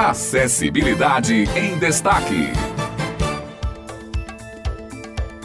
Acessibilidade em Destaque.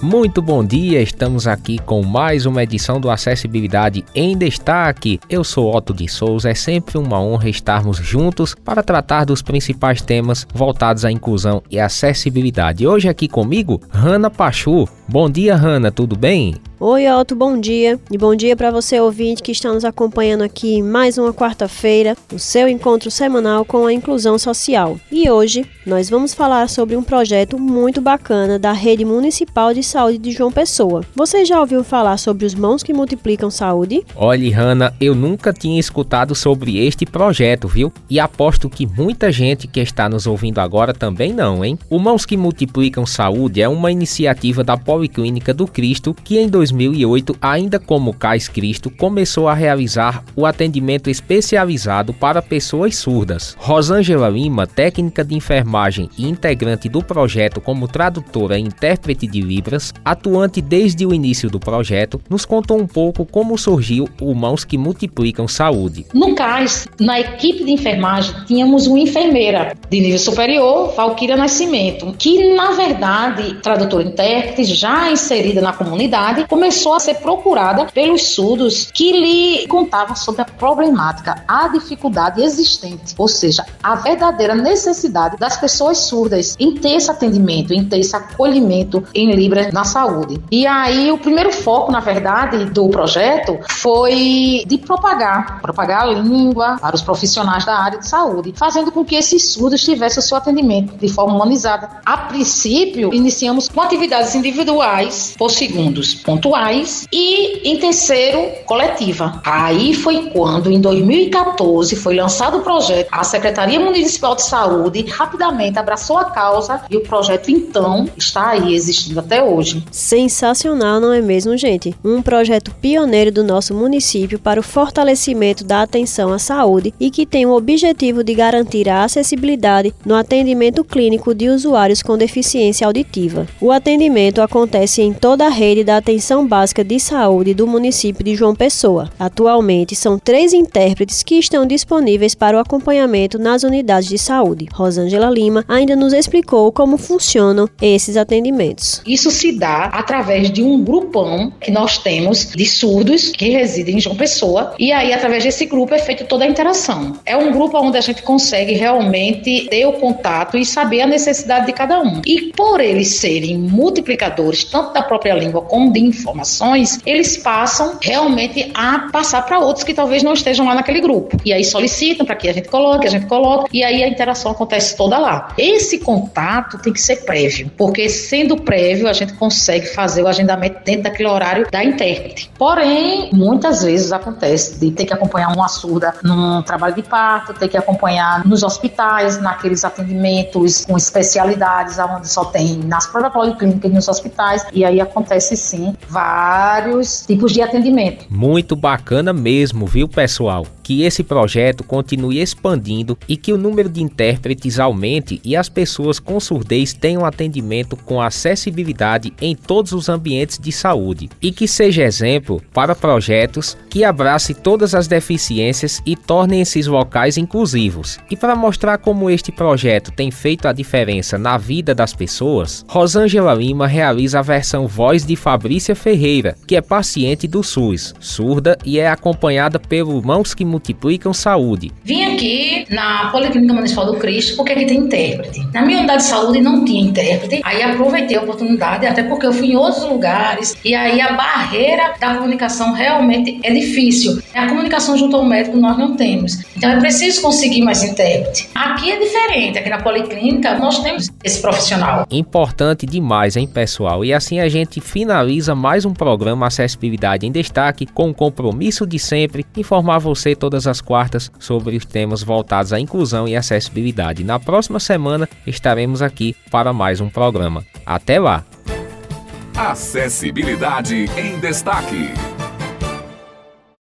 Muito bom dia, estamos aqui com mais uma edição do Acessibilidade em Destaque. Eu sou Otto de Souza, é sempre uma honra estarmos juntos para tratar dos principais temas voltados à inclusão e acessibilidade. Hoje aqui comigo, Hanna Pachu. Bom dia, Hanna, tudo bem? Oi, Otto, bom dia. E bom dia para você, ouvinte, que está nos acompanhando aqui em mais uma quarta-feira, o seu encontro semanal com a inclusão social. E hoje nós vamos falar sobre um projeto muito bacana da Rede Municipal de Saúde de João Pessoa. Você já ouviu falar sobre os Mãos que Multiplicam Saúde? Olhe, Hanna, eu nunca tinha escutado sobre este projeto, viu? E aposto que muita gente que está nos ouvindo agora também não, hein? O Mãos que Multiplicam Saúde é uma iniciativa da Policlínica do Cristo que em 2008, ainda como Cais Cristo, começou a realizar o atendimento especializado para pessoas surdas. Rosângela Lima, técnica de enfermagem e integrante do projeto como tradutora e intérprete de Libras, atuante desde o início do projeto, nos contou um pouco como surgiu o Mãos que Multiplicam Saúde. No CAIS, na equipe de enfermagem, tínhamos uma enfermeira de nível superior, Valquíria Nascimento, que na verdade, tradutora e intérprete, já inserida na comunidade, começou a ser procurada pelos surdos que lhe contavam sobre a problemática, a dificuldade existente, ou seja, a verdadeira necessidade das pessoas surdas em ter esse atendimento, em ter esse acolhimento em Libras na saúde. E aí o primeiro foco, na verdade, do projeto foi de propagar, propagar a língua para os profissionais da área de saúde, fazendo com que esses surdos tivessem o seu atendimento de forma humanizada. A princípio, iniciamos com atividades individuais por segundos, pontuais e em terceiro coletiva. Aí foi quando em 2014 foi lançado o projeto, a Secretaria Municipal de Saúde rapidamente abraçou a causa e o projeto então está aí existindo até hoje. Sensacional, não é mesmo, gente? Um projeto pioneiro do nosso município para o fortalecimento da atenção à saúde e que tem o objetivo de garantir a acessibilidade no atendimento clínico de usuários com deficiência auditiva. O atendimento acontece em toda a rede da atenção básica de saúde do município de João Pessoa. Atualmente, são três intérpretes que estão disponíveis para o acompanhamento nas unidades de saúde. Rosângela Lima ainda nos explicou como funcionam esses atendimentos. Isso se dá através de um grupão que nós temos de surdos que residem em João Pessoa e aí através desse grupo é feita toda a interação. É um grupo onde a gente consegue realmente ter o contato e saber a necessidade de cada um. E por eles serem multiplicadores tanto da própria língua como de informações, eles passam realmente a passar para outros que talvez não estejam lá naquele grupo. E aí solicitam para que a gente coloque, a gente coloca, e aí a interação acontece toda lá. Esse contato tem que ser prévio, porque sendo prévio, a gente consegue fazer o agendamento dentro daquele horário da intérprete. Porém, muitas vezes acontece de ter que acompanhar uma surda num trabalho de parto, ter que acompanhar nos hospitais, naqueles atendimentos com especialidades, onde só tem nas próprias policlínicas e nos hospitais, e aí acontece sim vários tipos de atendimento. Muito bacana mesmo, viu, pessoal? Que esse projeto continue expandindo e que o número de intérpretes aumente e as pessoas com surdez tenham atendimento com acessibilidade em todos os ambientes de saúde e que seja exemplo para projetos que abrace todas as deficiências e tornem esses locais inclusivos. E para mostrar como este projeto tem feito a diferença na vida das pessoas, Rosângela Lima realiza a versão voz de Fabrícia Ferreira, que é paciente do SUS, surda e é acompanhada pelo Mãos que Multiplicam Saúde. Vim aqui na Policlínica Municipal do Cristo porque aqui tem intérprete. Na minha unidade de saúde não tinha intérprete, aí aproveitei a oportunidade, até porque eu fui em outros lugares e aí a barreira da comunicação realmente é difícil. A comunicação junto ao médico nós não temos. Então é preciso conseguir mais intérprete. Aqui é diferente, aqui na Policlínica nós temos esse profissional. Importante demais, hein, pessoal? E assim a gente finaliza mais um programa Acessibilidade em Destaque com o compromisso de sempre informar você todas as quartas sobre os temas voltados à inclusão e acessibilidade. Na próxima semana estaremos aqui para mais um programa. Até lá! Acessibilidade em Destaque.